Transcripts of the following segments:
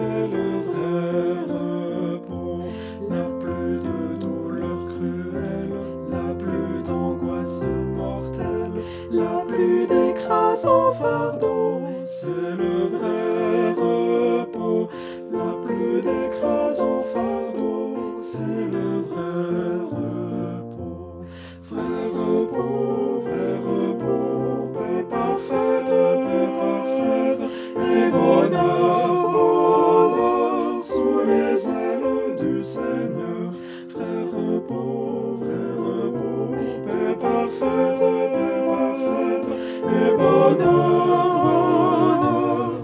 le vrai repos. La plus de douleur cruelle, la plus d'angoisse mortelle, la plus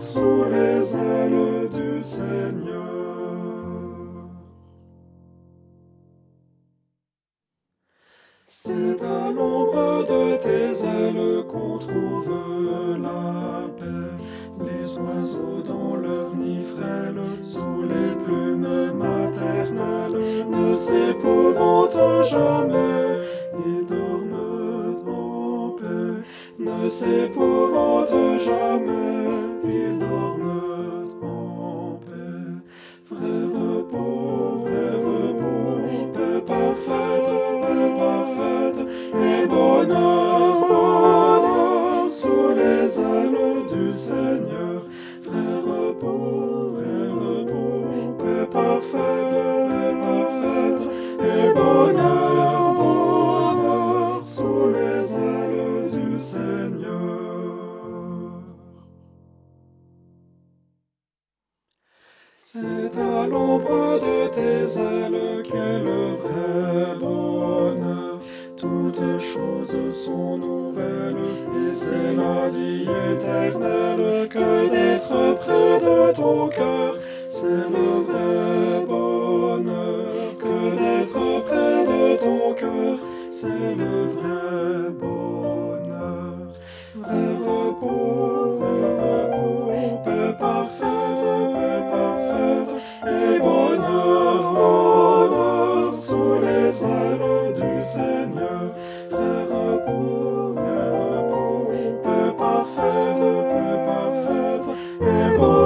sous les ailes du Seigneur. C'est à l'ombre de tes ailes qu'on trouve la paix. Les oiseaux dans leur nid frêle, sous les plumes maternelles, ne s'épouvantent jamais. Ne s'épouvantent jamais. Ils dorment en paix. Vrai repos, repos, paix parfaite, paix parfaite, et bonheur, bonheur, sous les ailes du Seigneur. Vrai repos, repos, paix parfaite, paix parfaite, et bonheur, C'est à l'ombre de tes ailes qu'est le vrai bonheur. Toutes choses sont nouvelles et c'est la vie éternelle que d'être près de ton cœur. C'est le vrai bonheur que d'être près de ton cœur. C'est le vrai Ebo